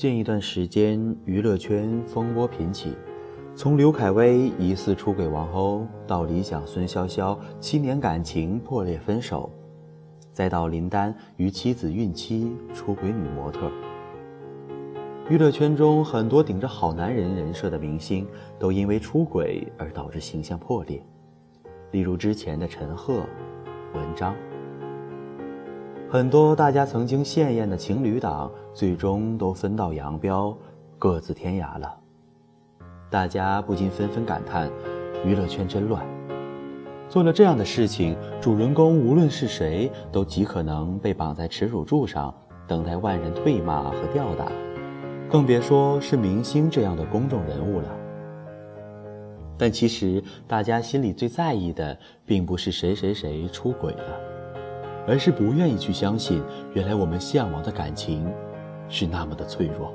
近一段时间，娱乐圈风波频起，从刘恺威疑似出轨王鸥，到理想孙潇潇七年感情破裂分手，再到林丹与妻子孕期出轨女模特。娱乐圈中很多顶着好男人人设的明星，都因为出轨而导致形象破裂，例如之前的陈赫、文章。很多大家曾经羡艳的情侣档，最终都分道扬镳，各自天涯了。大家不禁纷纷感叹：娱乐圈真乱。做了这样的事情，主人公无论是谁，都极可能被绑在耻辱柱上，等待万人唾骂和吊打，更别说是明星这样的公众人物了。但其实，大家心里最在意的，并不是谁谁谁出轨了。而是不愿意去相信，原来我们向往的感情，是那么的脆弱。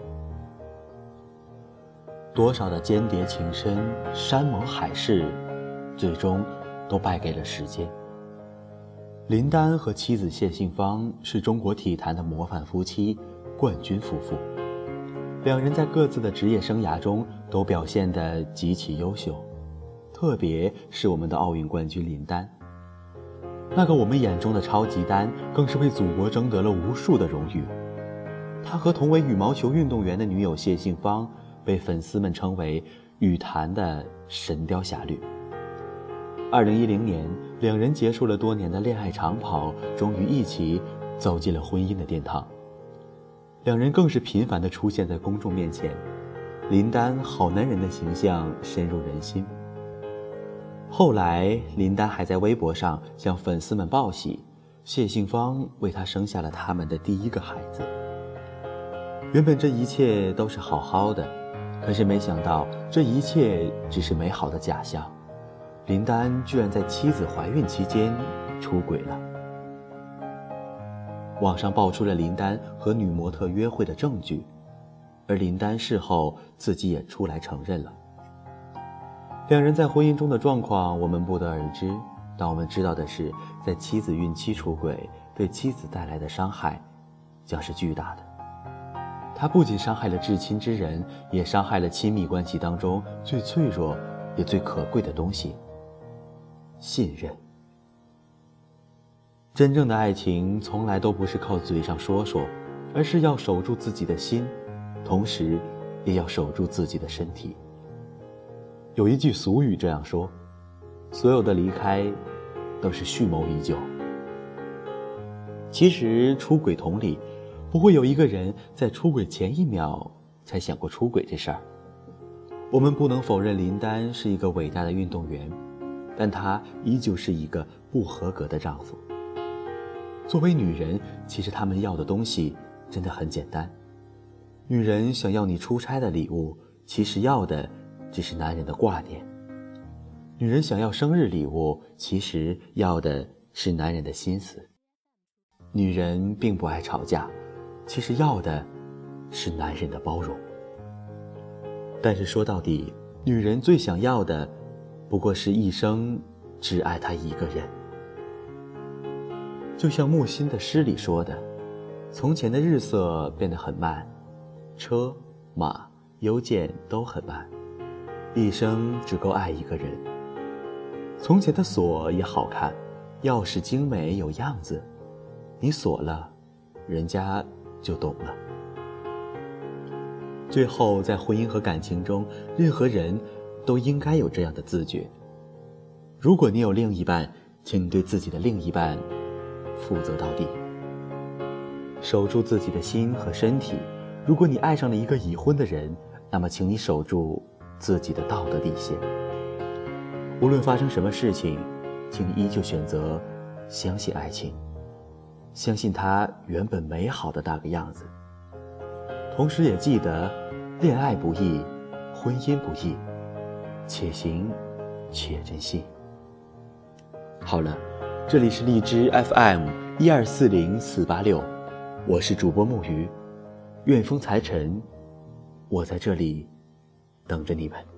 多少的间谍情深、山盟海誓，最终都败给了时间。林丹和妻子谢杏芳是中国体坛的模范夫妻、冠军夫妇，两人在各自的职业生涯中都表现得极其优秀，特别是我们的奥运冠军林丹。那个我们眼中的超级丹，更是为祖国争得了无数的荣誉。他和同为羽毛球运动员的女友谢杏芳，被粉丝们称为羽坛的神雕侠侣。二零一零年，两人结束了多年的恋爱长跑，终于一起走进了婚姻的殿堂。两人更是频繁地出现在公众面前，林丹好男人的形象深入人心。后来，林丹还在微博上向粉丝们报喜，谢杏芳为他生下了他们的第一个孩子。原本这一切都是好好的，可是没想到这一切只是美好的假象，林丹居然在妻子怀孕期间出轨了。网上爆出了林丹和女模特约会的证据，而林丹事后自己也出来承认了。两人在婚姻中的状况，我们不得而知。但我们知道的是，在妻子孕期出轨，对妻子带来的伤害，将是巨大的。他不仅伤害了至亲之人，也伤害了亲密关系当中最脆弱也最可贵的东西——信任。真正的爱情，从来都不是靠嘴上说说，而是要守住自己的心，同时，也要守住自己的身体。有一句俗语这样说：“所有的离开，都是蓄谋已久。”其实出轨同理，不会有一个人在出轨前一秒才想过出轨这事儿。我们不能否认林丹是一个伟大的运动员，但她依旧是一个不合格的丈夫。作为女人，其实她们要的东西真的很简单。女人想要你出差的礼物，其实要的。只是男人的挂念。女人想要生日礼物，其实要的是男人的心思。女人并不爱吵架，其实要的是男人的包容。但是说到底，女人最想要的，不过是一生只爱他一个人。就像木心的诗里说的：“从前的日色变得很慢，车马邮件都很慢。”一生只够爱一个人。从前的锁也好看，钥匙精美有样子，你锁了，人家就懂了。最后，在婚姻和感情中，任何人都应该有这样的自觉：如果你有另一半，请你对自己的另一半负责到底，守住自己的心和身体。如果你爱上了一个已婚的人，那么请你守住。自己的道德底线。无论发生什么事情，请依旧选择相信爱情，相信它原本美好的那个样子。同时也记得，恋爱不易，婚姻不易，且行且珍惜。好了，这里是荔枝 FM 一二四零四八六，我是主播木鱼，愿风财神，我在这里。等着你们。